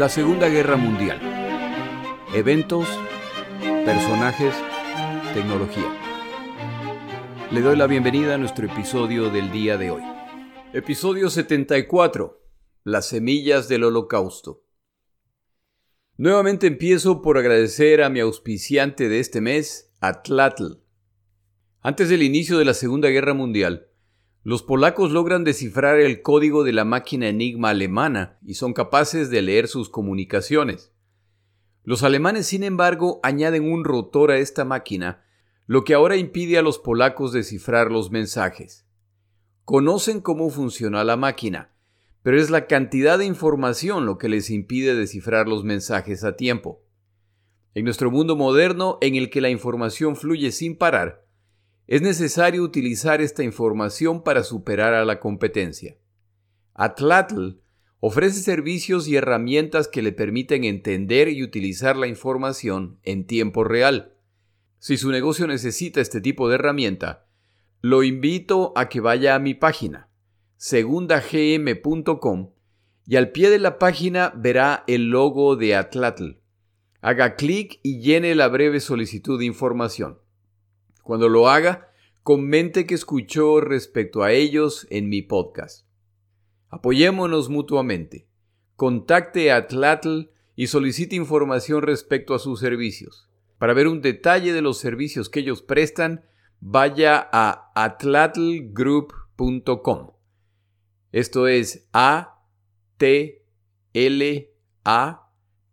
La Segunda Guerra Mundial. Eventos, personajes, tecnología. Le doy la bienvenida a nuestro episodio del día de hoy. Episodio 74. Las semillas del holocausto. Nuevamente empiezo por agradecer a mi auspiciante de este mes, Atlatl. Antes del inicio de la Segunda Guerra Mundial, los polacos logran descifrar el código de la máquina Enigma alemana y son capaces de leer sus comunicaciones. Los alemanes, sin embargo, añaden un rotor a esta máquina, lo que ahora impide a los polacos descifrar los mensajes. Conocen cómo funciona la máquina, pero es la cantidad de información lo que les impide descifrar los mensajes a tiempo. En nuestro mundo moderno, en el que la información fluye sin parar, es necesario utilizar esta información para superar a la competencia. Atlatl ofrece servicios y herramientas que le permiten entender y utilizar la información en tiempo real. Si su negocio necesita este tipo de herramienta, lo invito a que vaya a mi página, segundagm.com, y al pie de la página verá el logo de Atlatl. Haga clic y llene la breve solicitud de información. Cuando lo haga, comente que escuchó respecto a ellos en mi podcast. Apoyémonos mutuamente. Contacte a Tlatl y solicite información respecto a sus servicios. Para ver un detalle de los servicios que ellos prestan, vaya a atlatlgroup.com. Esto es A T L A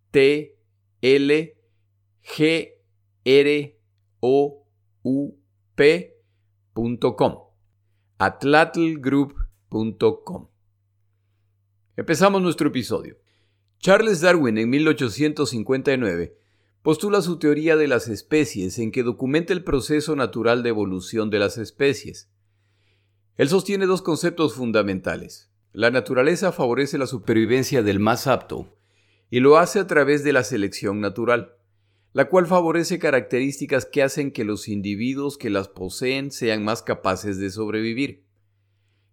T L G R O U P.com. atlatlgroup.com. Empezamos nuestro episodio. Charles Darwin en 1859 postula su teoría de las especies en que documenta el proceso natural de evolución de las especies. Él sostiene dos conceptos fundamentales. La naturaleza favorece la supervivencia del más apto y lo hace a través de la selección natural la cual favorece características que hacen que los individuos que las poseen sean más capaces de sobrevivir.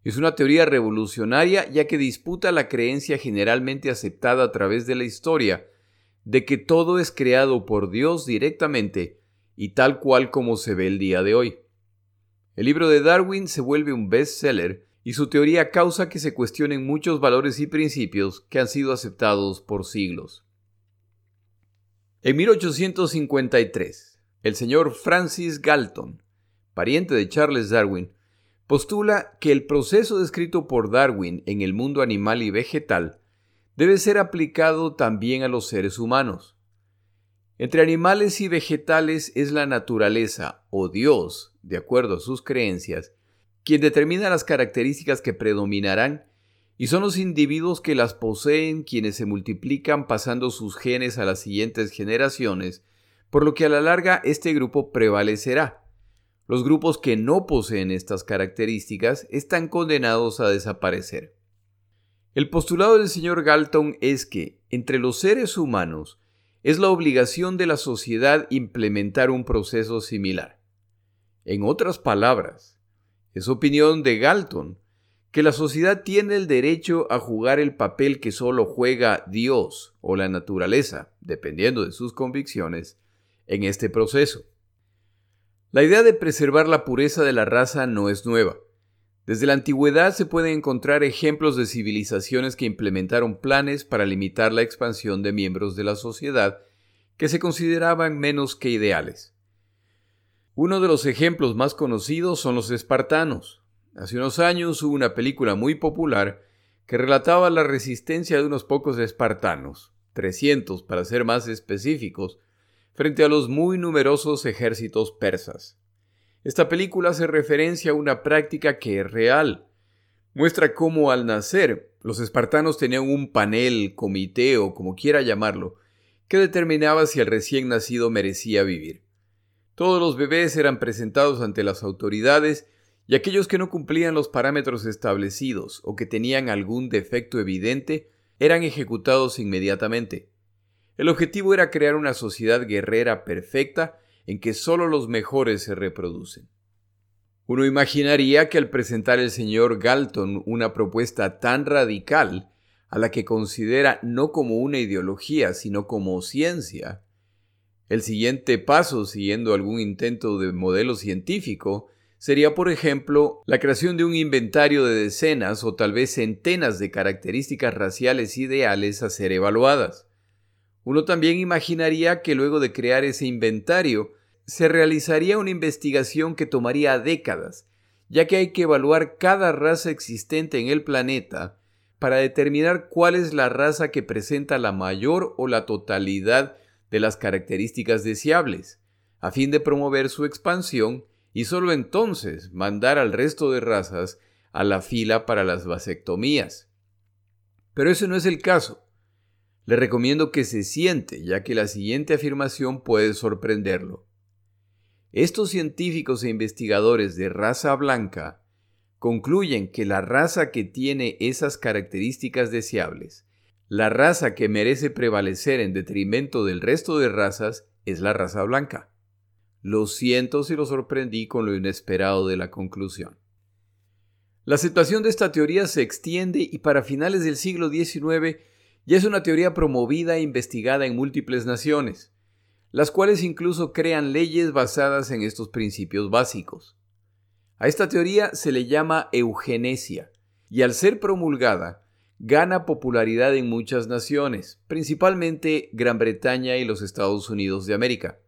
Es una teoría revolucionaria ya que disputa la creencia generalmente aceptada a través de la historia de que todo es creado por Dios directamente y tal cual como se ve el día de hoy. El libro de Darwin se vuelve un bestseller y su teoría causa que se cuestionen muchos valores y principios que han sido aceptados por siglos. En 1853, el señor Francis Galton, pariente de Charles Darwin, postula que el proceso descrito por Darwin en el mundo animal y vegetal debe ser aplicado también a los seres humanos. Entre animales y vegetales es la naturaleza o Dios, de acuerdo a sus creencias, quien determina las características que predominarán y son los individuos que las poseen quienes se multiplican pasando sus genes a las siguientes generaciones, por lo que a la larga este grupo prevalecerá. Los grupos que no poseen estas características están condenados a desaparecer. El postulado del señor Galton es que, entre los seres humanos, es la obligación de la sociedad implementar un proceso similar. En otras palabras, es opinión de Galton que la sociedad tiene el derecho a jugar el papel que solo juega Dios o la naturaleza, dependiendo de sus convicciones, en este proceso. La idea de preservar la pureza de la raza no es nueva. Desde la antigüedad se pueden encontrar ejemplos de civilizaciones que implementaron planes para limitar la expansión de miembros de la sociedad que se consideraban menos que ideales. Uno de los ejemplos más conocidos son los espartanos, Hace unos años hubo una película muy popular que relataba la resistencia de unos pocos espartanos, 300 para ser más específicos, frente a los muy numerosos ejércitos persas. Esta película hace referencia a una práctica que es real. Muestra cómo al nacer los espartanos tenían un panel, comité o como quiera llamarlo, que determinaba si el recién nacido merecía vivir. Todos los bebés eran presentados ante las autoridades y aquellos que no cumplían los parámetros establecidos o que tenían algún defecto evidente eran ejecutados inmediatamente. El objetivo era crear una sociedad guerrera perfecta en que solo los mejores se reproducen. Uno imaginaría que al presentar el señor Galton una propuesta tan radical, a la que considera no como una ideología, sino como ciencia, el siguiente paso, siguiendo algún intento de modelo científico, sería, por ejemplo, la creación de un inventario de decenas o tal vez centenas de características raciales ideales a ser evaluadas. Uno también imaginaría que luego de crear ese inventario, se realizaría una investigación que tomaría décadas, ya que hay que evaluar cada raza existente en el planeta para determinar cuál es la raza que presenta la mayor o la totalidad de las características deseables, a fin de promover su expansión y sólo entonces mandar al resto de razas a la fila para las vasectomías. Pero ese no es el caso. Le recomiendo que se siente, ya que la siguiente afirmación puede sorprenderlo. Estos científicos e investigadores de raza blanca concluyen que la raza que tiene esas características deseables, la raza que merece prevalecer en detrimento del resto de razas, es la raza blanca. Lo siento si lo sorprendí con lo inesperado de la conclusión. La aceptación de esta teoría se extiende y para finales del siglo XIX ya es una teoría promovida e investigada en múltiples naciones, las cuales incluso crean leyes basadas en estos principios básicos. A esta teoría se le llama eugenesia, y al ser promulgada, gana popularidad en muchas naciones, principalmente Gran Bretaña y los Estados Unidos de América.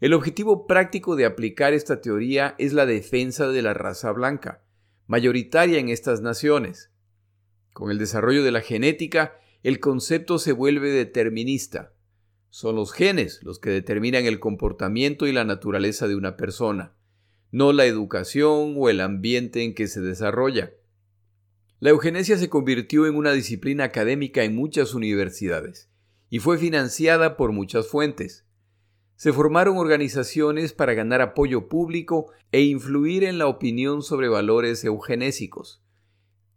El objetivo práctico de aplicar esta teoría es la defensa de la raza blanca, mayoritaria en estas naciones. Con el desarrollo de la genética, el concepto se vuelve determinista. Son los genes los que determinan el comportamiento y la naturaleza de una persona no la educación o el ambiente en que se desarrolla. La eugenesia se convirtió en una disciplina académica en muchas universidades y fue financiada por muchas fuentes. Se formaron organizaciones para ganar apoyo público e influir en la opinión sobre valores eugenésicos,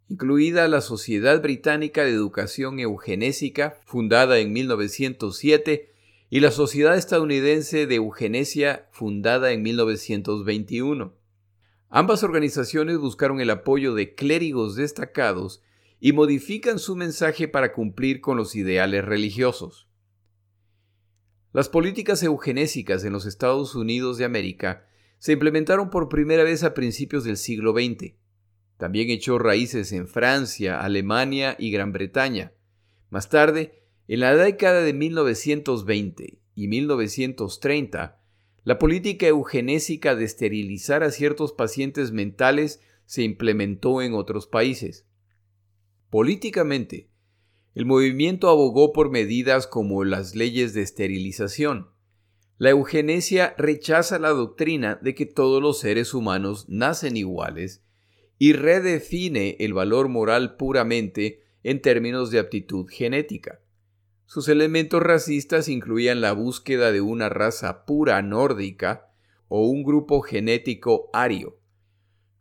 incluida la Sociedad Británica de Educación Eugenésica, fundada en 1907, y la Sociedad Estadounidense de Eugenesia, fundada en 1921. Ambas organizaciones buscaron el apoyo de clérigos destacados y modifican su mensaje para cumplir con los ideales religiosos. Las políticas eugenésicas en los Estados Unidos de América se implementaron por primera vez a principios del siglo XX. También echó raíces en Francia, Alemania y Gran Bretaña. Más tarde, en la década de 1920 y 1930, la política eugenésica de esterilizar a ciertos pacientes mentales se implementó en otros países. Políticamente, el movimiento abogó por medidas como las leyes de esterilización. La eugenesia rechaza la doctrina de que todos los seres humanos nacen iguales y redefine el valor moral puramente en términos de aptitud genética. Sus elementos racistas incluían la búsqueda de una raza pura nórdica o un grupo genético ario.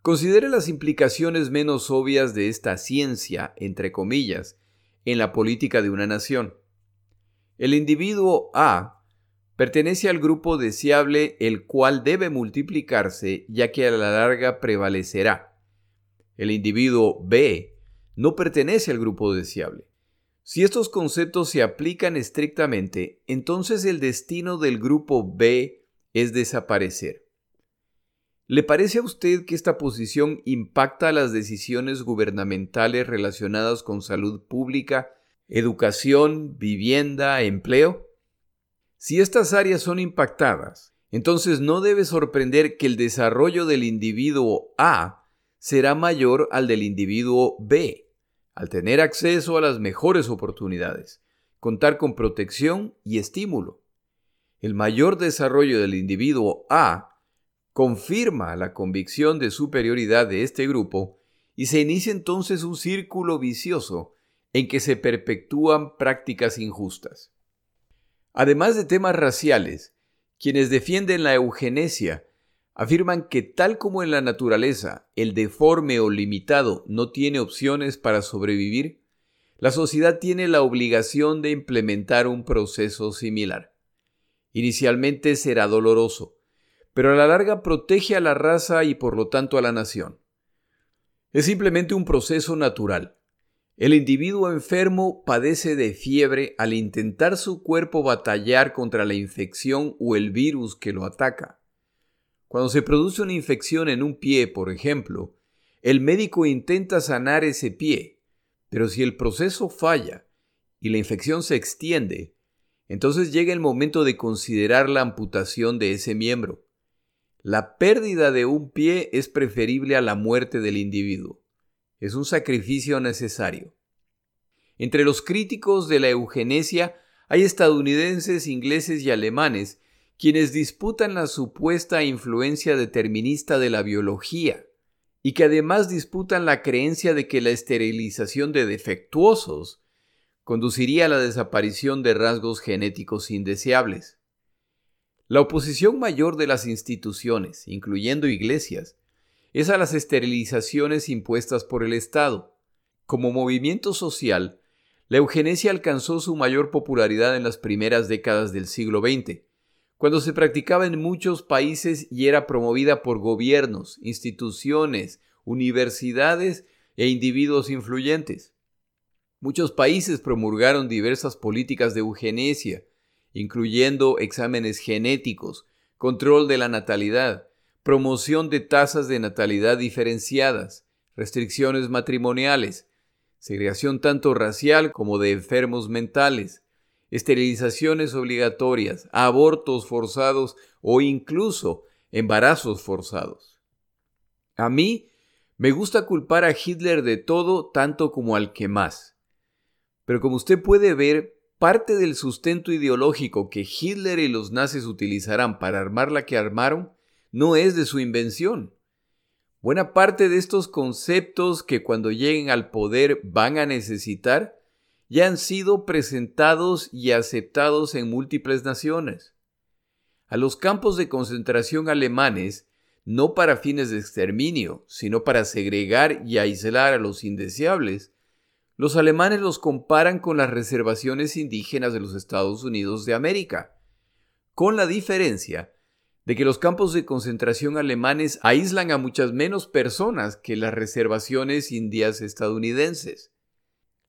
Considere las implicaciones menos obvias de esta ciencia, entre comillas, en la política de una nación. El individuo A pertenece al grupo deseable el cual debe multiplicarse ya que a la larga prevalecerá. El individuo B no pertenece al grupo deseable. Si estos conceptos se aplican estrictamente, entonces el destino del grupo B es desaparecer. ¿Le parece a usted que esta posición impacta las decisiones gubernamentales relacionadas con salud pública, educación, vivienda, empleo? Si estas áreas son impactadas, entonces no debe sorprender que el desarrollo del individuo A será mayor al del individuo B al tener acceso a las mejores oportunidades, contar con protección y estímulo. El mayor desarrollo del individuo A confirma la convicción de superioridad de este grupo y se inicia entonces un círculo vicioso en que se perpetúan prácticas injustas. Además de temas raciales, quienes defienden la eugenesia afirman que tal como en la naturaleza el deforme o limitado no tiene opciones para sobrevivir, la sociedad tiene la obligación de implementar un proceso similar. Inicialmente será doloroso, pero a la larga protege a la raza y por lo tanto a la nación. Es simplemente un proceso natural. El individuo enfermo padece de fiebre al intentar su cuerpo batallar contra la infección o el virus que lo ataca. Cuando se produce una infección en un pie, por ejemplo, el médico intenta sanar ese pie, pero si el proceso falla y la infección se extiende, entonces llega el momento de considerar la amputación de ese miembro. La pérdida de un pie es preferible a la muerte del individuo. Es un sacrificio necesario. Entre los críticos de la eugenesia hay estadounidenses, ingleses y alemanes quienes disputan la supuesta influencia determinista de la biología y que además disputan la creencia de que la esterilización de defectuosos conduciría a la desaparición de rasgos genéticos indeseables. La oposición mayor de las instituciones, incluyendo iglesias, es a las esterilizaciones impuestas por el Estado. Como movimiento social, la eugenesia alcanzó su mayor popularidad en las primeras décadas del siglo XX, cuando se practicaba en muchos países y era promovida por gobiernos, instituciones, universidades e individuos influyentes. Muchos países promulgaron diversas políticas de eugenesia, incluyendo exámenes genéticos, control de la natalidad, promoción de tasas de natalidad diferenciadas, restricciones matrimoniales, segregación tanto racial como de enfermos mentales, esterilizaciones obligatorias, abortos forzados o incluso embarazos forzados. A mí me gusta culpar a Hitler de todo tanto como al que más. Pero como usted puede ver, parte del sustento ideológico que Hitler y los nazis utilizarán para armar la que armaron no es de su invención. Buena parte de estos conceptos que cuando lleguen al poder van a necesitar ya han sido presentados y aceptados en múltiples naciones. A los campos de concentración alemanes, no para fines de exterminio, sino para segregar y aislar a los indeseables, los alemanes los comparan con las reservaciones indígenas de los Estados Unidos de América, con la diferencia de que los campos de concentración alemanes aíslan a muchas menos personas que las reservaciones indias estadounidenses.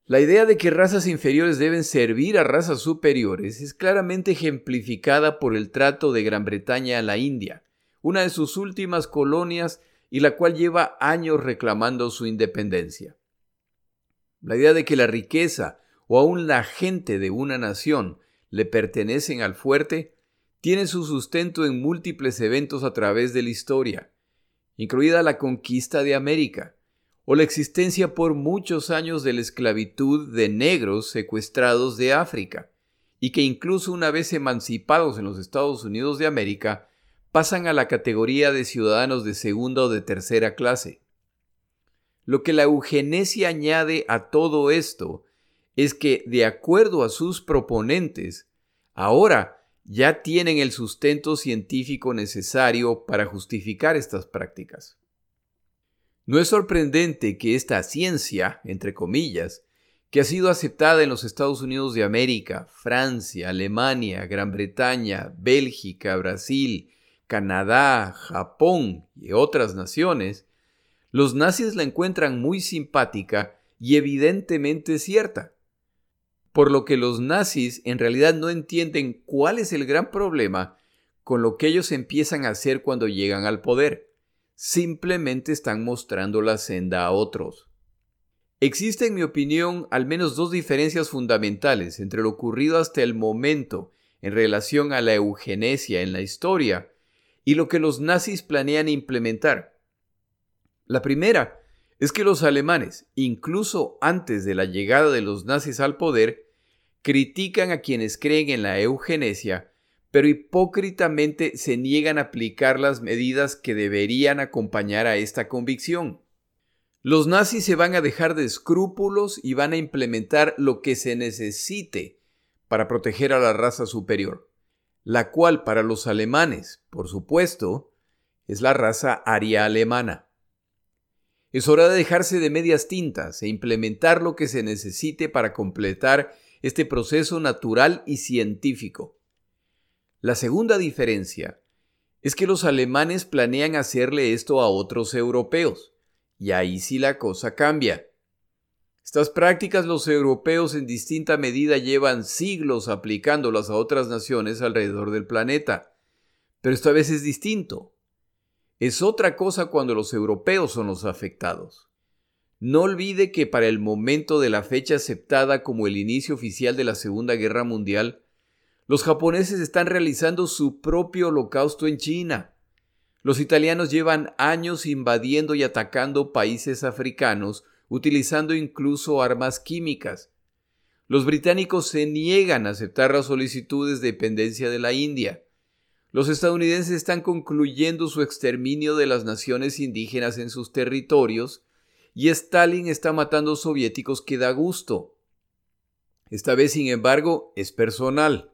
La idea de que razas inferiores deben servir a razas superiores es claramente ejemplificada por el trato de Gran Bretaña a la India, una de sus últimas colonias y la cual lleva años reclamando su independencia. La idea de que la riqueza o aún la gente de una nación le pertenecen al fuerte tiene su sustento en múltiples eventos a través de la historia, incluida la conquista de América, o la existencia por muchos años de la esclavitud de negros secuestrados de África, y que incluso una vez emancipados en los Estados Unidos de América, pasan a la categoría de ciudadanos de segunda o de tercera clase. Lo que la eugenesia añade a todo esto es que, de acuerdo a sus proponentes, ahora ya tienen el sustento científico necesario para justificar estas prácticas. No es sorprendente que esta ciencia, entre comillas, que ha sido aceptada en los Estados Unidos de América, Francia, Alemania, Gran Bretaña, Bélgica, Brasil, Canadá, Japón y otras naciones, los nazis la encuentran muy simpática y evidentemente cierta. Por lo que los nazis en realidad no entienden cuál es el gran problema con lo que ellos empiezan a hacer cuando llegan al poder. Simplemente están mostrando la senda a otros. Existen, en mi opinión, al menos dos diferencias fundamentales entre lo ocurrido hasta el momento en relación a la eugenesia en la historia y lo que los nazis planean implementar. La primera es que los alemanes, incluso antes de la llegada de los nazis al poder, critican a quienes creen en la eugenesia, pero hipócritamente se niegan a aplicar las medidas que deberían acompañar a esta convicción. Los nazis se van a dejar de escrúpulos y van a implementar lo que se necesite para proteger a la raza superior, la cual para los alemanes, por supuesto, es la raza aria alemana. Es hora de dejarse de medias tintas e implementar lo que se necesite para completar este proceso natural y científico. La segunda diferencia es que los alemanes planean hacerle esto a otros europeos, y ahí sí la cosa cambia. Estas prácticas los europeos en distinta medida llevan siglos aplicándolas a otras naciones alrededor del planeta. Pero esta vez es distinto. Es otra cosa cuando los europeos son los afectados. No olvide que para el momento de la fecha aceptada como el inicio oficial de la Segunda Guerra Mundial, los japoneses están realizando su propio holocausto en China. Los italianos llevan años invadiendo y atacando países africanos, utilizando incluso armas químicas. Los británicos se niegan a aceptar las solicitudes de dependencia de la India. Los estadounidenses están concluyendo su exterminio de las naciones indígenas en sus territorios, y Stalin está matando soviéticos que da gusto. Esta vez, sin embargo, es personal.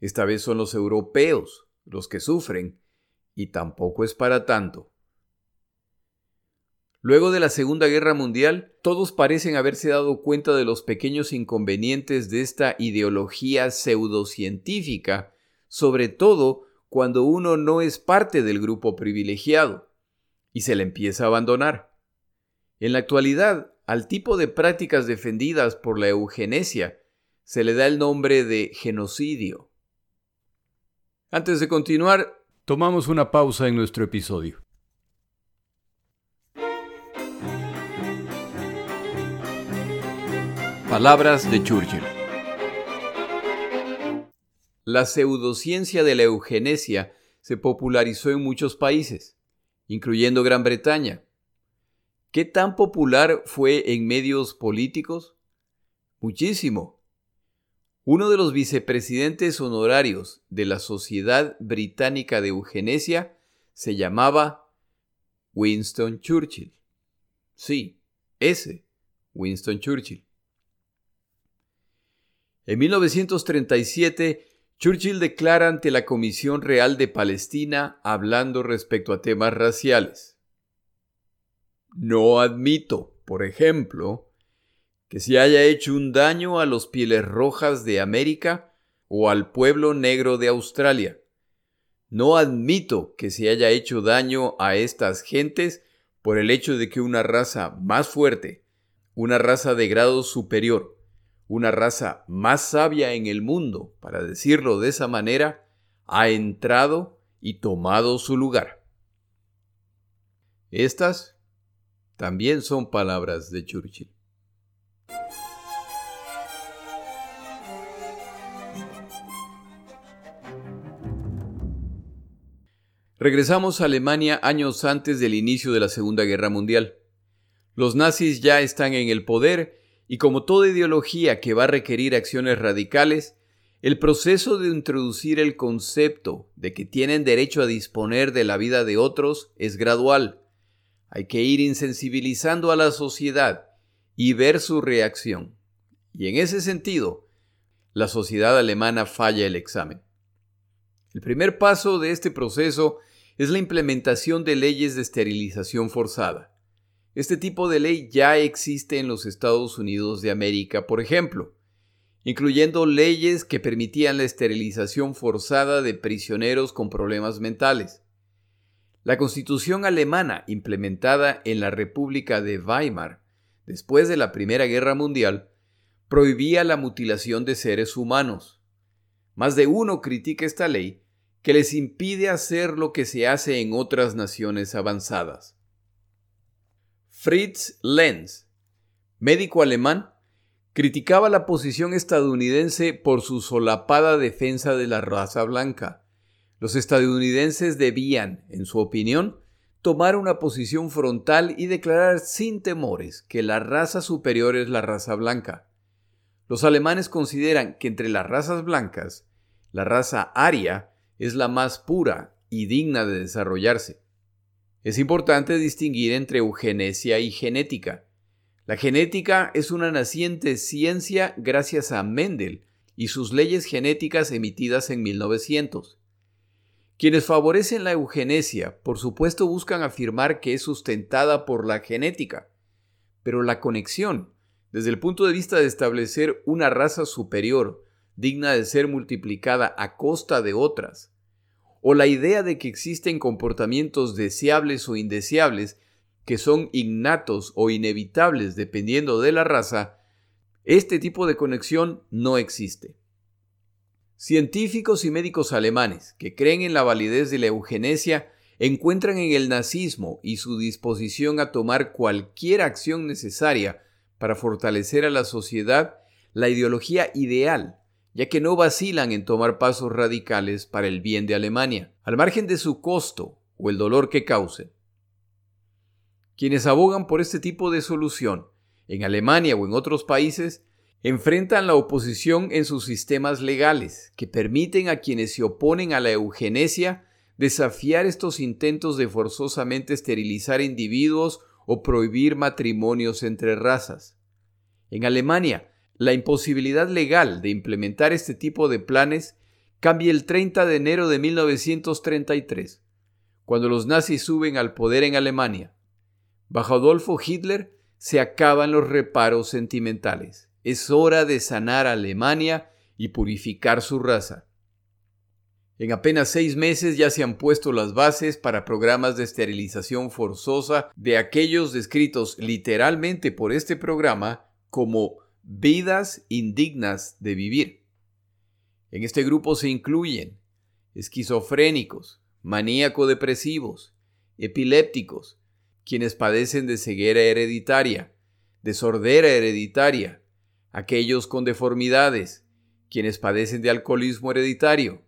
Esta vez son los europeos los que sufren, y tampoco es para tanto. Luego de la Segunda Guerra Mundial, todos parecen haberse dado cuenta de los pequeños inconvenientes de esta ideología pseudocientífica, sobre todo cuando uno no es parte del grupo privilegiado, y se le empieza a abandonar. En la actualidad, al tipo de prácticas defendidas por la eugenesia se le da el nombre de genocidio. Antes de continuar, tomamos una pausa en nuestro episodio. Palabras de Churchill. La pseudociencia de la eugenesia se popularizó en muchos países, incluyendo Gran Bretaña, ¿Qué tan popular fue en medios políticos? Muchísimo. Uno de los vicepresidentes honorarios de la Sociedad Británica de Eugenesia se llamaba Winston Churchill. Sí, ese, Winston Churchill. En 1937, Churchill declara ante la Comisión Real de Palestina hablando respecto a temas raciales. No admito, por ejemplo, que se haya hecho un daño a los pieles rojas de América o al pueblo negro de Australia. No admito que se haya hecho daño a estas gentes por el hecho de que una raza más fuerte, una raza de grado superior, una raza más sabia en el mundo, para decirlo de esa manera, ha entrado y tomado su lugar. Estas también son palabras de Churchill. Regresamos a Alemania años antes del inicio de la Segunda Guerra Mundial. Los nazis ya están en el poder y como toda ideología que va a requerir acciones radicales, el proceso de introducir el concepto de que tienen derecho a disponer de la vida de otros es gradual hay que ir insensibilizando a la sociedad y ver su reacción. Y en ese sentido, la sociedad alemana falla el examen. El primer paso de este proceso es la implementación de leyes de esterilización forzada. Este tipo de ley ya existe en los Estados Unidos de América, por ejemplo, incluyendo leyes que permitían la esterilización forzada de prisioneros con problemas mentales. La constitución alemana implementada en la República de Weimar después de la Primera Guerra Mundial prohibía la mutilación de seres humanos. Más de uno critica esta ley que les impide hacer lo que se hace en otras naciones avanzadas. Fritz Lenz, médico alemán, criticaba la posición estadounidense por su solapada defensa de la raza blanca los estadounidenses debían, en su opinión, tomar una posición frontal y declarar sin temores que la raza superior es la raza blanca. Los alemanes consideran que entre las razas blancas, la raza aria es la más pura y digna de desarrollarse. Es importante distinguir entre eugenesia y genética. La genética es una naciente ciencia gracias a Mendel y sus leyes genéticas emitidas en 1900. Quienes favorecen la eugenesia, por supuesto, buscan afirmar que es sustentada por la genética, pero la conexión, desde el punto de vista de establecer una raza superior, digna de ser multiplicada a costa de otras, o la idea de que existen comportamientos deseables o indeseables que son innatos o inevitables dependiendo de la raza, este tipo de conexión no existe. Científicos y médicos alemanes que creen en la validez de la eugenesia encuentran en el nazismo y su disposición a tomar cualquier acción necesaria para fortalecer a la sociedad la ideología ideal, ya que no vacilan en tomar pasos radicales para el bien de Alemania, al margen de su costo o el dolor que cause. Quienes abogan por este tipo de solución, en Alemania o en otros países, enfrentan la oposición en sus sistemas legales, que permiten a quienes se oponen a la eugenesia desafiar estos intentos de forzosamente esterilizar individuos o prohibir matrimonios entre razas. En Alemania, la imposibilidad legal de implementar este tipo de planes cambia el 30 de enero de 1933, cuando los nazis suben al poder en Alemania. Bajo Adolfo Hitler se acaban los reparos sentimentales. Es hora de sanar a Alemania y purificar su raza. En apenas seis meses ya se han puesto las bases para programas de esterilización forzosa de aquellos descritos literalmente por este programa como vidas indignas de vivir. En este grupo se incluyen esquizofrénicos, maníaco-depresivos, epilépticos, quienes padecen de ceguera hereditaria, de sordera hereditaria, aquellos con deformidades, quienes padecen de alcoholismo hereditario,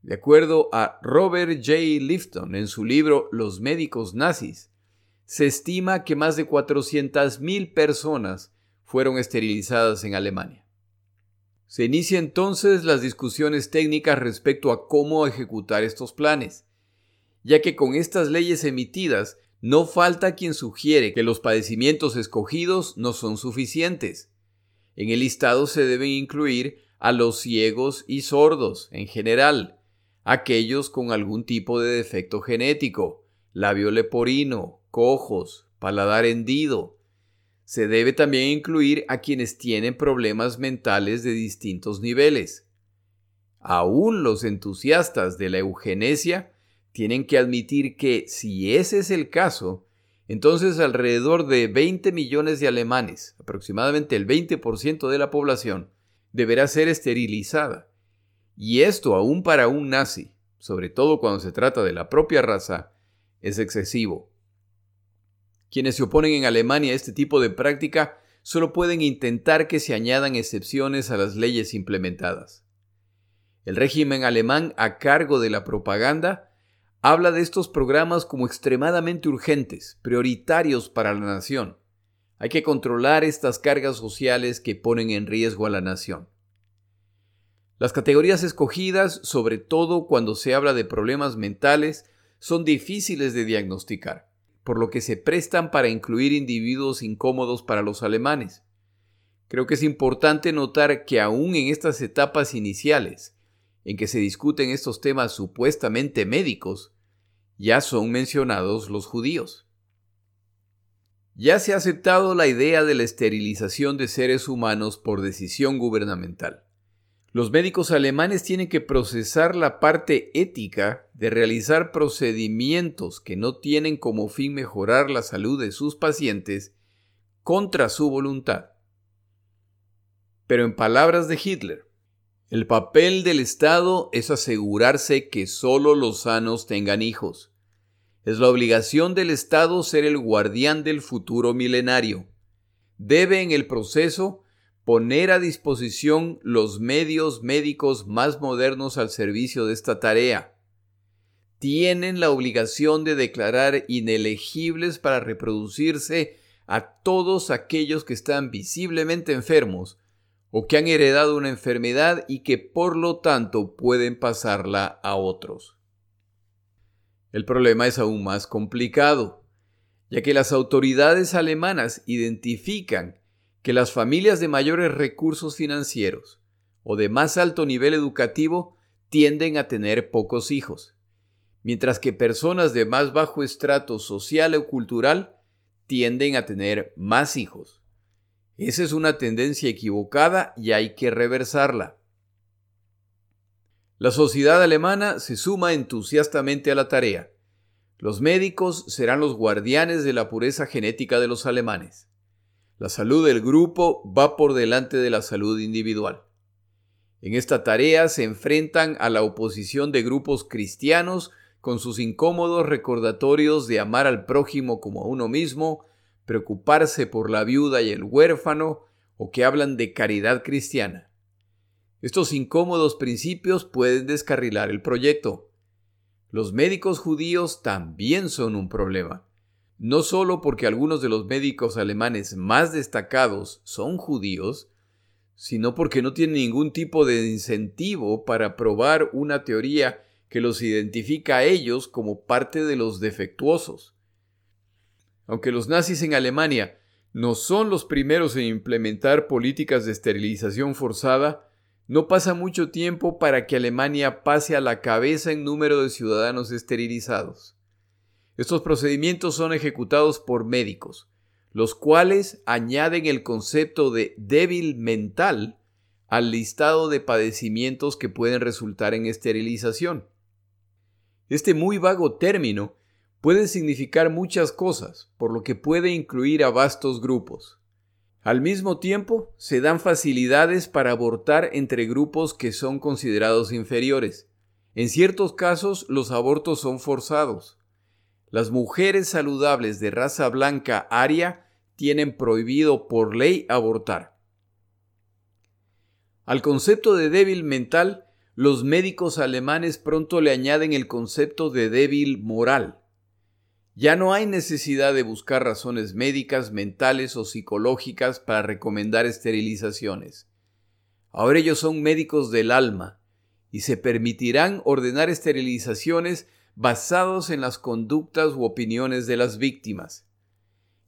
de acuerdo a Robert J. Lifton en su libro Los médicos nazis, se estima que más de 400.000 personas fueron esterilizadas en Alemania. Se inician entonces las discusiones técnicas respecto a cómo ejecutar estos planes, ya que con estas leyes emitidas no falta quien sugiere que los padecimientos escogidos no son suficientes. En el listado se deben incluir a los ciegos y sordos en general, aquellos con algún tipo de defecto genético, labio leporino, cojos, paladar hendido. Se debe también incluir a quienes tienen problemas mentales de distintos niveles. Aún los entusiastas de la eugenesia tienen que admitir que si ese es el caso, entonces alrededor de 20 millones de alemanes, aproximadamente el 20% de la población, deberá ser esterilizada y esto aún para un nazi, sobre todo cuando se trata de la propia raza, es excesivo. Quienes se oponen en Alemania a este tipo de práctica solo pueden intentar que se añadan excepciones a las leyes implementadas. El régimen alemán a cargo de la propaganda habla de estos programas como extremadamente urgentes, prioritarios para la nación. Hay que controlar estas cargas sociales que ponen en riesgo a la nación. Las categorías escogidas, sobre todo cuando se habla de problemas mentales, son difíciles de diagnosticar, por lo que se prestan para incluir individuos incómodos para los alemanes. Creo que es importante notar que aún en estas etapas iniciales, en que se discuten estos temas supuestamente médicos, ya son mencionados los judíos. Ya se ha aceptado la idea de la esterilización de seres humanos por decisión gubernamental. Los médicos alemanes tienen que procesar la parte ética de realizar procedimientos que no tienen como fin mejorar la salud de sus pacientes contra su voluntad. Pero en palabras de Hitler, el papel del Estado es asegurarse que solo los sanos tengan hijos. Es la obligación del Estado ser el guardián del futuro milenario. Debe en el proceso poner a disposición los medios médicos más modernos al servicio de esta tarea. Tienen la obligación de declarar inelegibles para reproducirse a todos aquellos que están visiblemente enfermos o que han heredado una enfermedad y que por lo tanto pueden pasarla a otros. El problema es aún más complicado, ya que las autoridades alemanas identifican que las familias de mayores recursos financieros o de más alto nivel educativo tienden a tener pocos hijos, mientras que personas de más bajo estrato social o cultural tienden a tener más hijos. Esa es una tendencia equivocada y hay que reversarla. La sociedad alemana se suma entusiastamente a la tarea. Los médicos serán los guardianes de la pureza genética de los alemanes. La salud del grupo va por delante de la salud individual. En esta tarea se enfrentan a la oposición de grupos cristianos con sus incómodos recordatorios de amar al prójimo como a uno mismo, preocuparse por la viuda y el huérfano, o que hablan de caridad cristiana. Estos incómodos principios pueden descarrilar el proyecto. Los médicos judíos también son un problema, no solo porque algunos de los médicos alemanes más destacados son judíos, sino porque no tienen ningún tipo de incentivo para probar una teoría que los identifica a ellos como parte de los defectuosos. Aunque los nazis en Alemania no son los primeros en implementar políticas de esterilización forzada, no pasa mucho tiempo para que Alemania pase a la cabeza en número de ciudadanos esterilizados. Estos procedimientos son ejecutados por médicos, los cuales añaden el concepto de débil mental al listado de padecimientos que pueden resultar en esterilización. Este muy vago término puede significar muchas cosas, por lo que puede incluir a vastos grupos. Al mismo tiempo, se dan facilidades para abortar entre grupos que son considerados inferiores. En ciertos casos, los abortos son forzados. Las mujeres saludables de raza blanca aria tienen prohibido por ley abortar. Al concepto de débil mental, los médicos alemanes pronto le añaden el concepto de débil moral. Ya no hay necesidad de buscar razones médicas, mentales o psicológicas para recomendar esterilizaciones. Ahora ellos son médicos del alma y se permitirán ordenar esterilizaciones basados en las conductas u opiniones de las víctimas.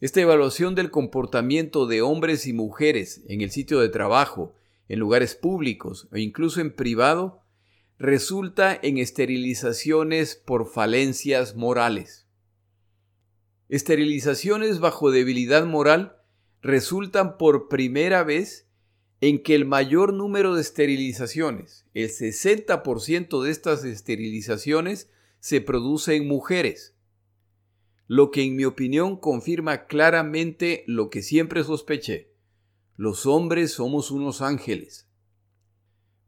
Esta evaluación del comportamiento de hombres y mujeres en el sitio de trabajo, en lugares públicos o incluso en privado, resulta en esterilizaciones por falencias morales. Esterilizaciones bajo debilidad moral resultan por primera vez en que el mayor número de esterilizaciones, el 60% de estas esterilizaciones, se produce en mujeres, lo que en mi opinión confirma claramente lo que siempre sospeché. Los hombres somos unos ángeles.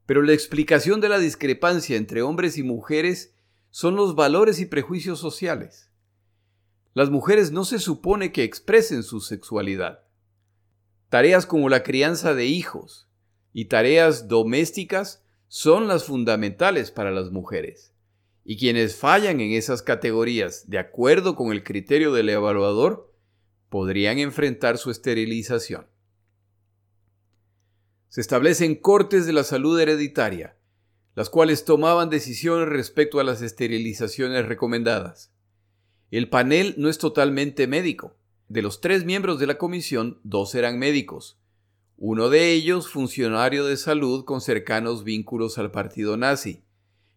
Pero la explicación de la discrepancia entre hombres y mujeres son los valores y prejuicios sociales. Las mujeres no se supone que expresen su sexualidad. Tareas como la crianza de hijos y tareas domésticas son las fundamentales para las mujeres. Y quienes fallan en esas categorías, de acuerdo con el criterio del evaluador, podrían enfrentar su esterilización. Se establecen cortes de la salud hereditaria, las cuales tomaban decisiones respecto a las esterilizaciones recomendadas. El panel no es totalmente médico. De los tres miembros de la comisión, dos eran médicos. Uno de ellos funcionario de salud con cercanos vínculos al partido nazi.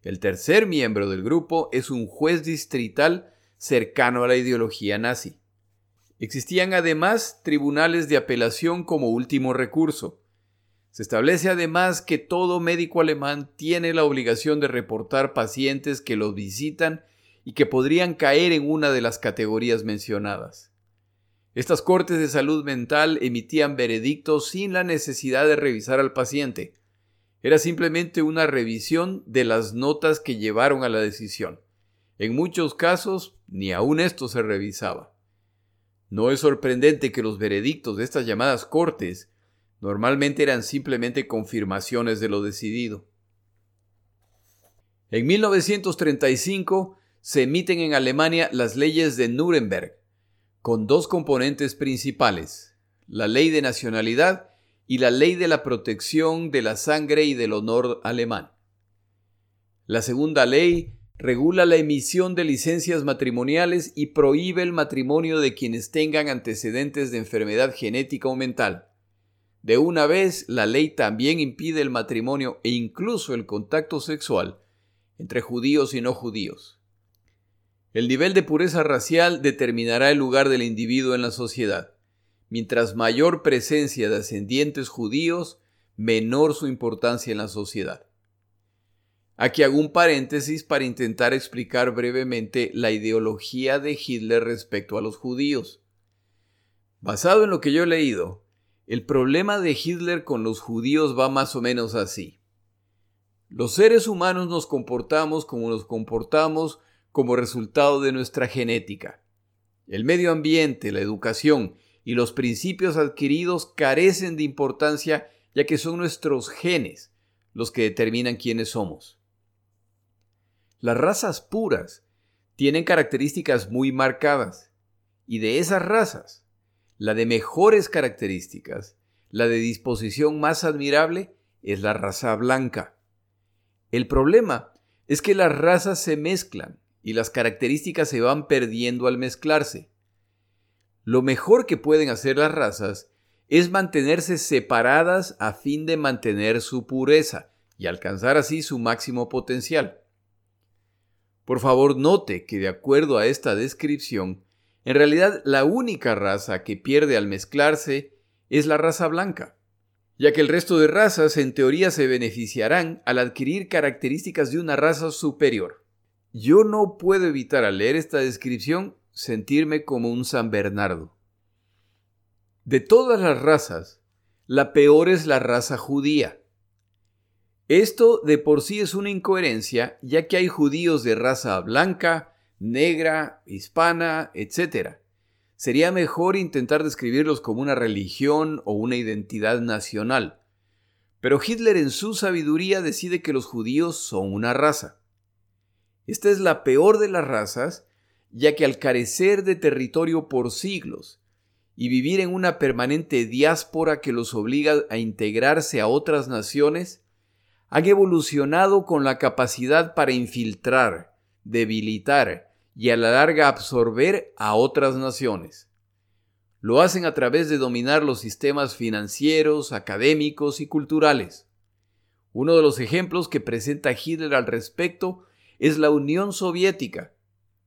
El tercer miembro del grupo es un juez distrital cercano a la ideología nazi. Existían además tribunales de apelación como último recurso. Se establece además que todo médico alemán tiene la obligación de reportar pacientes que los visitan y que podrían caer en una de las categorías mencionadas. Estas cortes de salud mental emitían veredictos sin la necesidad de revisar al paciente. Era simplemente una revisión de las notas que llevaron a la decisión. En muchos casos, ni aun esto se revisaba. No es sorprendente que los veredictos de estas llamadas cortes normalmente eran simplemente confirmaciones de lo decidido. En 1935 se emiten en Alemania las leyes de Nuremberg, con dos componentes principales, la ley de nacionalidad y la ley de la protección de la sangre y del honor alemán. La segunda ley regula la emisión de licencias matrimoniales y prohíbe el matrimonio de quienes tengan antecedentes de enfermedad genética o mental. De una vez, la ley también impide el matrimonio e incluso el contacto sexual entre judíos y no judíos. El nivel de pureza racial determinará el lugar del individuo en la sociedad. Mientras mayor presencia de ascendientes judíos, menor su importancia en la sociedad. Aquí hago un paréntesis para intentar explicar brevemente la ideología de Hitler respecto a los judíos. Basado en lo que yo he leído, el problema de Hitler con los judíos va más o menos así. Los seres humanos nos comportamos como nos comportamos como resultado de nuestra genética. El medio ambiente, la educación y los principios adquiridos carecen de importancia ya que son nuestros genes los que determinan quiénes somos. Las razas puras tienen características muy marcadas y de esas razas la de mejores características, la de disposición más admirable, es la raza blanca. El problema es que las razas se mezclan y las características se van perdiendo al mezclarse. Lo mejor que pueden hacer las razas es mantenerse separadas a fin de mantener su pureza y alcanzar así su máximo potencial. Por favor, note que de acuerdo a esta descripción, en realidad, la única raza que pierde al mezclarse es la raza blanca, ya que el resto de razas en teoría se beneficiarán al adquirir características de una raza superior. Yo no puedo evitar al leer esta descripción sentirme como un San Bernardo. De todas las razas, la peor es la raza judía. Esto de por sí es una incoherencia, ya que hay judíos de raza blanca, negra, hispana, etc. Sería mejor intentar describirlos como una religión o una identidad nacional. Pero Hitler en su sabiduría decide que los judíos son una raza. Esta es la peor de las razas, ya que al carecer de territorio por siglos y vivir en una permanente diáspora que los obliga a integrarse a otras naciones, han evolucionado con la capacidad para infiltrar, debilitar y a la larga absorber a otras naciones. Lo hacen a través de dominar los sistemas financieros, académicos y culturales. Uno de los ejemplos que presenta Hitler al respecto es la Unión Soviética,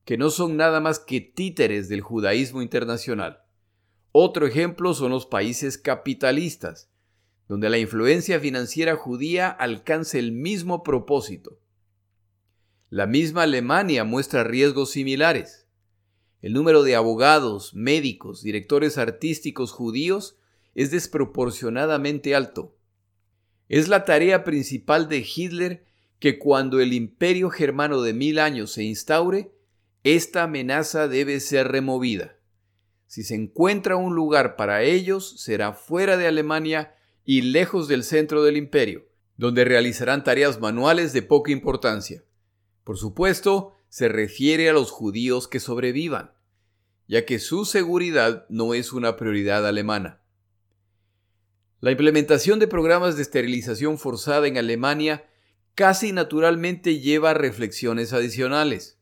que no son nada más que títeres del judaísmo internacional. Otro ejemplo son los países capitalistas, donde la influencia financiera judía alcanza el mismo propósito, la misma Alemania muestra riesgos similares. El número de abogados, médicos, directores artísticos judíos es desproporcionadamente alto. Es la tarea principal de Hitler que cuando el imperio germano de mil años se instaure, esta amenaza debe ser removida. Si se encuentra un lugar para ellos, será fuera de Alemania y lejos del centro del imperio, donde realizarán tareas manuales de poca importancia. Por supuesto, se refiere a los judíos que sobrevivan, ya que su seguridad no es una prioridad alemana. La implementación de programas de esterilización forzada en Alemania casi naturalmente lleva a reflexiones adicionales.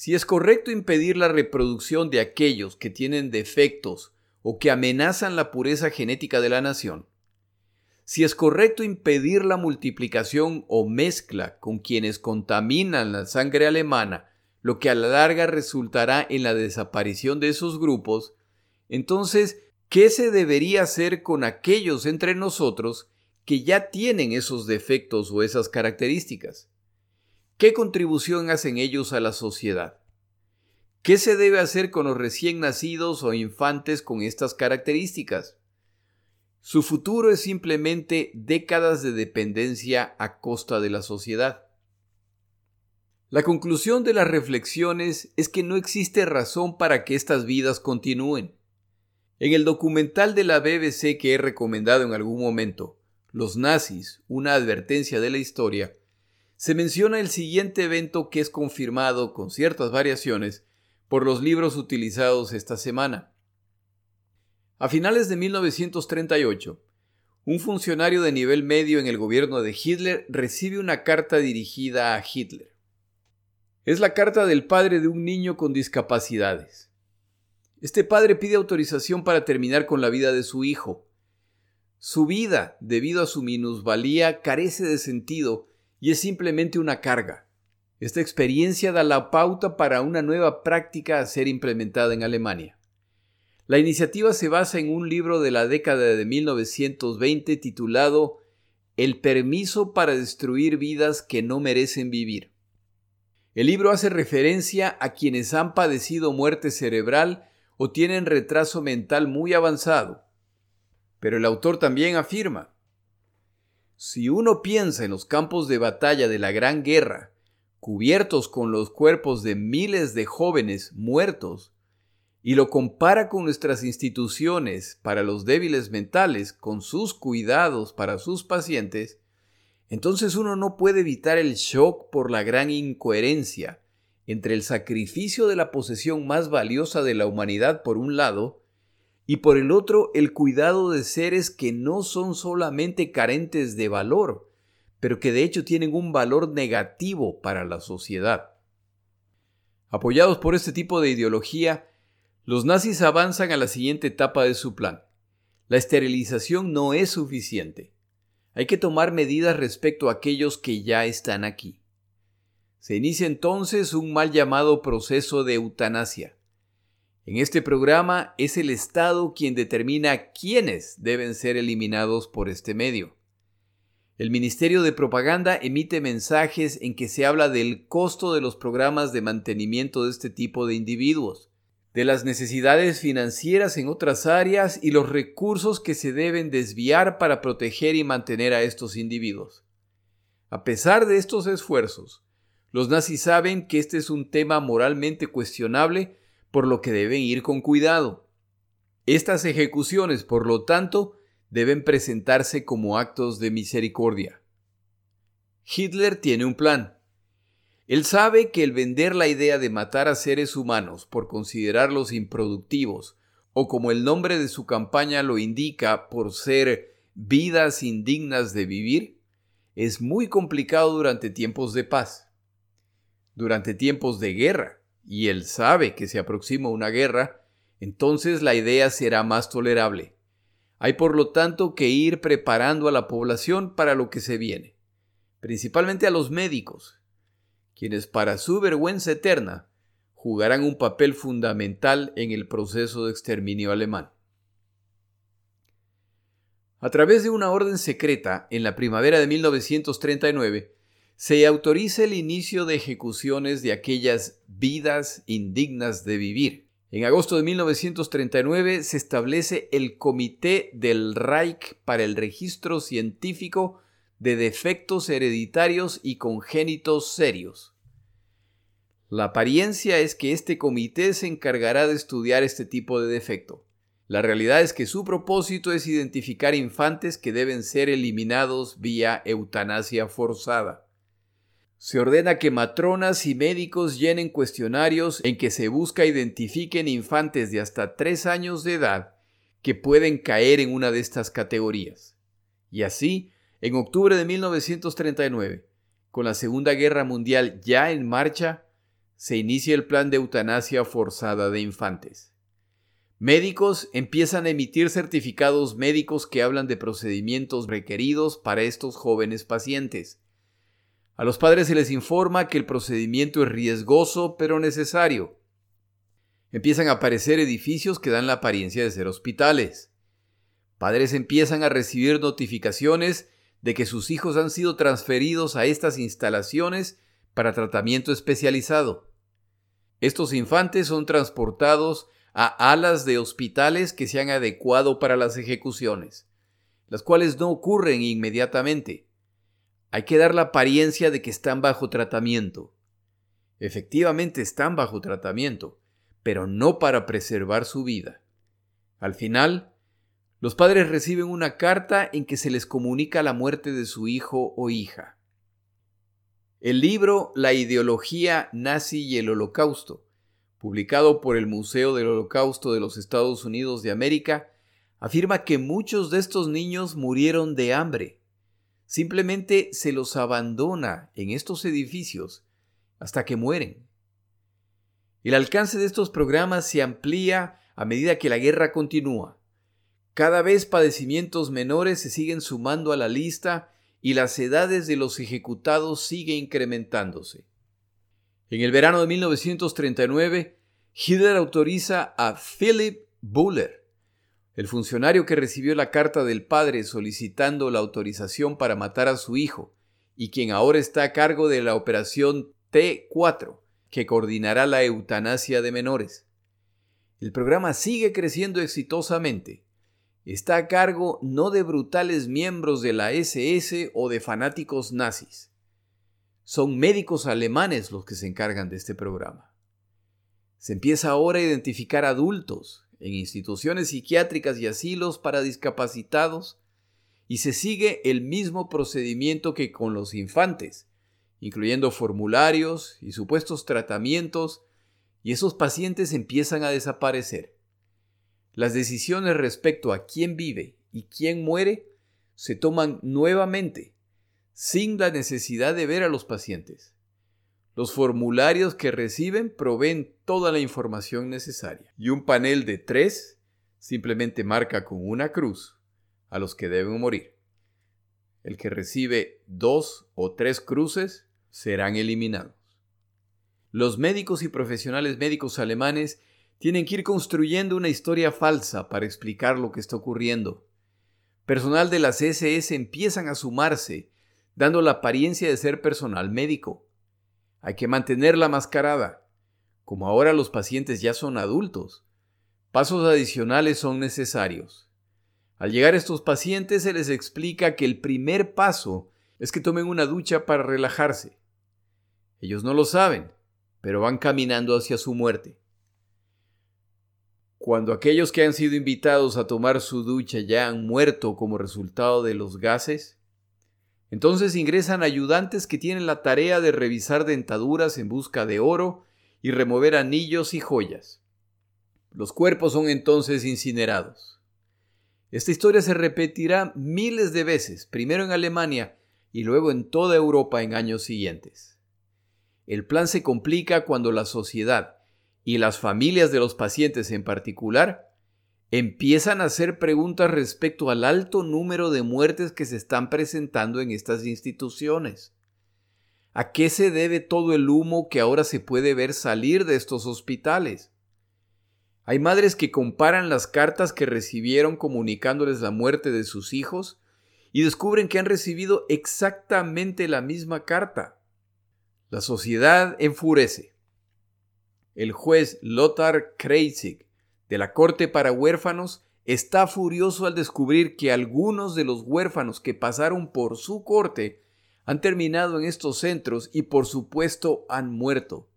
Si es correcto impedir la reproducción de aquellos que tienen defectos o que amenazan la pureza genética de la nación, si es correcto impedir la multiplicación o mezcla con quienes contaminan la sangre alemana, lo que a la larga resultará en la desaparición de esos grupos, entonces, ¿qué se debería hacer con aquellos entre nosotros que ya tienen esos defectos o esas características? ¿Qué contribución hacen ellos a la sociedad? ¿Qué se debe hacer con los recién nacidos o infantes con estas características? Su futuro es simplemente décadas de dependencia a costa de la sociedad. La conclusión de las reflexiones es que no existe razón para que estas vidas continúen. En el documental de la BBC que he recomendado en algún momento, Los nazis, una advertencia de la historia, se menciona el siguiente evento que es confirmado con ciertas variaciones por los libros utilizados esta semana. A finales de 1938, un funcionario de nivel medio en el gobierno de Hitler recibe una carta dirigida a Hitler. Es la carta del padre de un niño con discapacidades. Este padre pide autorización para terminar con la vida de su hijo. Su vida, debido a su minusvalía, carece de sentido y es simplemente una carga. Esta experiencia da la pauta para una nueva práctica a ser implementada en Alemania. La iniciativa se basa en un libro de la década de 1920 titulado el permiso para destruir vidas que no merecen vivir. El libro hace referencia a quienes han padecido muerte cerebral o tienen retraso mental muy avanzado. Pero el autor también afirma, si uno piensa en los campos de batalla de la Gran Guerra, cubiertos con los cuerpos de miles de jóvenes muertos, y lo compara con nuestras instituciones para los débiles mentales, con sus cuidados para sus pacientes, entonces uno no puede evitar el shock por la gran incoherencia entre el sacrificio de la posesión más valiosa de la humanidad por un lado, y por el otro el cuidado de seres que no son solamente carentes de valor, pero que de hecho tienen un valor negativo para la sociedad. Apoyados por este tipo de ideología, los nazis avanzan a la siguiente etapa de su plan. La esterilización no es suficiente. Hay que tomar medidas respecto a aquellos que ya están aquí. Se inicia entonces un mal llamado proceso de eutanasia. En este programa es el Estado quien determina quiénes deben ser eliminados por este medio. El Ministerio de Propaganda emite mensajes en que se habla del costo de los programas de mantenimiento de este tipo de individuos de las necesidades financieras en otras áreas y los recursos que se deben desviar para proteger y mantener a estos individuos. A pesar de estos esfuerzos, los nazis saben que este es un tema moralmente cuestionable, por lo que deben ir con cuidado. Estas ejecuciones, por lo tanto, deben presentarse como actos de misericordia. Hitler tiene un plan. Él sabe que el vender la idea de matar a seres humanos por considerarlos improductivos, o como el nombre de su campaña lo indica, por ser vidas indignas de vivir, es muy complicado durante tiempos de paz. Durante tiempos de guerra, y él sabe que se aproxima una guerra, entonces la idea será más tolerable. Hay por lo tanto que ir preparando a la población para lo que se viene, principalmente a los médicos, quienes para su vergüenza eterna jugarán un papel fundamental en el proceso de exterminio alemán. A través de una orden secreta, en la primavera de 1939, se autoriza el inicio de ejecuciones de aquellas vidas indignas de vivir. En agosto de 1939 se establece el Comité del Reich para el Registro Científico de defectos hereditarios y congénitos serios. La apariencia es que este comité se encargará de estudiar este tipo de defecto. La realidad es que su propósito es identificar infantes que deben ser eliminados vía eutanasia forzada. Se ordena que matronas y médicos llenen cuestionarios en que se busca identifiquen infantes de hasta tres años de edad que pueden caer en una de estas categorías. Y así, en octubre de 1939, con la Segunda Guerra Mundial ya en marcha, se inicia el plan de eutanasia forzada de infantes. Médicos empiezan a emitir certificados médicos que hablan de procedimientos requeridos para estos jóvenes pacientes. A los padres se les informa que el procedimiento es riesgoso pero necesario. Empiezan a aparecer edificios que dan la apariencia de ser hospitales. Padres empiezan a recibir notificaciones de que sus hijos han sido transferidos a estas instalaciones para tratamiento especializado. Estos infantes son transportados a alas de hospitales que se han adecuado para las ejecuciones, las cuales no ocurren inmediatamente. Hay que dar la apariencia de que están bajo tratamiento. Efectivamente están bajo tratamiento, pero no para preservar su vida. Al final, los padres reciben una carta en que se les comunica la muerte de su hijo o hija. El libro La ideología nazi y el holocausto, publicado por el Museo del Holocausto de los Estados Unidos de América, afirma que muchos de estos niños murieron de hambre. Simplemente se los abandona en estos edificios hasta que mueren. El alcance de estos programas se amplía a medida que la guerra continúa. Cada vez padecimientos menores se siguen sumando a la lista y las edades de los ejecutados sigue incrementándose. En el verano de 1939, Hitler autoriza a Philip Buller, El funcionario que recibió la carta del padre solicitando la autorización para matar a su hijo y quien ahora está a cargo de la operación T4, que coordinará la eutanasia de menores. El programa sigue creciendo exitosamente. Está a cargo no de brutales miembros de la SS o de fanáticos nazis. Son médicos alemanes los que se encargan de este programa. Se empieza ahora a identificar adultos en instituciones psiquiátricas y asilos para discapacitados y se sigue el mismo procedimiento que con los infantes, incluyendo formularios y supuestos tratamientos, y esos pacientes empiezan a desaparecer. Las decisiones respecto a quién vive y quién muere se toman nuevamente, sin la necesidad de ver a los pacientes. Los formularios que reciben proveen toda la información necesaria y un panel de tres simplemente marca con una cruz a los que deben morir. El que recibe dos o tres cruces serán eliminados. Los médicos y profesionales médicos alemanes tienen que ir construyendo una historia falsa para explicar lo que está ocurriendo. Personal de las SS empiezan a sumarse, dando la apariencia de ser personal médico. Hay que mantenerla mascarada. Como ahora los pacientes ya son adultos, pasos adicionales son necesarios. Al llegar estos pacientes se les explica que el primer paso es que tomen una ducha para relajarse. Ellos no lo saben, pero van caminando hacia su muerte. Cuando aquellos que han sido invitados a tomar su ducha ya han muerto como resultado de los gases, entonces ingresan ayudantes que tienen la tarea de revisar dentaduras en busca de oro y remover anillos y joyas. Los cuerpos son entonces incinerados. Esta historia se repetirá miles de veces, primero en Alemania y luego en toda Europa en años siguientes. El plan se complica cuando la sociedad y las familias de los pacientes en particular empiezan a hacer preguntas respecto al alto número de muertes que se están presentando en estas instituciones. ¿A qué se debe todo el humo que ahora se puede ver salir de estos hospitales? Hay madres que comparan las cartas que recibieron comunicándoles la muerte de sus hijos y descubren que han recibido exactamente la misma carta. La sociedad enfurece. El juez Lothar Kreisig de la Corte para Huérfanos está furioso al descubrir que algunos de los huérfanos que pasaron por su corte han terminado en estos centros y por supuesto han muerto.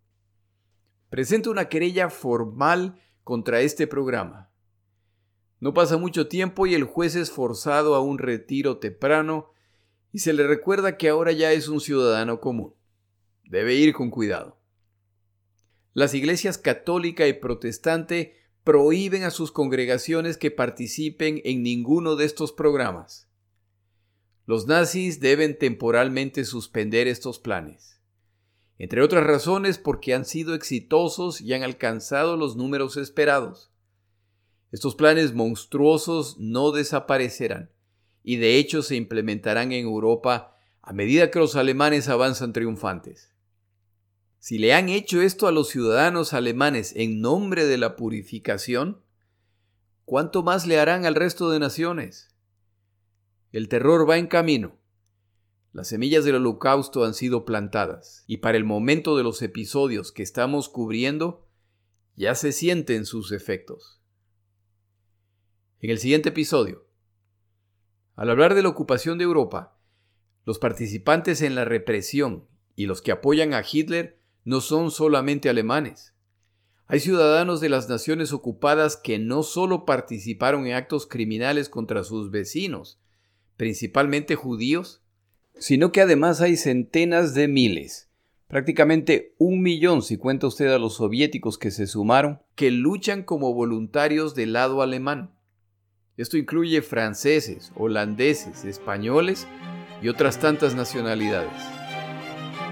Presenta una querella formal contra este programa. No pasa mucho tiempo y el juez es forzado a un retiro temprano y se le recuerda que ahora ya es un ciudadano común. Debe ir con cuidado. Las iglesias católica y protestante prohíben a sus congregaciones que participen en ninguno de estos programas. Los nazis deben temporalmente suspender estos planes, entre otras razones porque han sido exitosos y han alcanzado los números esperados. Estos planes monstruosos no desaparecerán y de hecho se implementarán en Europa a medida que los alemanes avanzan triunfantes. Si le han hecho esto a los ciudadanos alemanes en nombre de la purificación, ¿cuánto más le harán al resto de naciones? El terror va en camino. Las semillas del holocausto han sido plantadas y para el momento de los episodios que estamos cubriendo, ya se sienten sus efectos. En el siguiente episodio, al hablar de la ocupación de Europa, los participantes en la represión y los que apoyan a Hitler no son solamente alemanes. Hay ciudadanos de las naciones ocupadas que no solo participaron en actos criminales contra sus vecinos, principalmente judíos, sino que además hay centenas de miles, prácticamente un millón si cuenta usted a los soviéticos que se sumaron, que luchan como voluntarios del lado alemán. Esto incluye franceses, holandeses, españoles y otras tantas nacionalidades.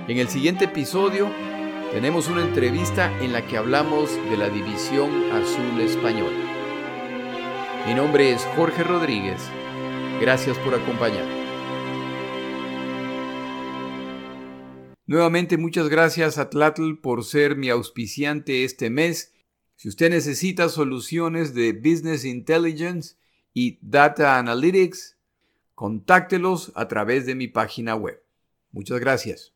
En el siguiente episodio tenemos una entrevista en la que hablamos de la División Azul Española. Mi nombre es Jorge Rodríguez. Gracias por acompañar. Nuevamente muchas gracias a Tlatl por ser mi auspiciante este mes. Si usted necesita soluciones de Business Intelligence y Data Analytics, contáctelos a través de mi página web. Muchas gracias.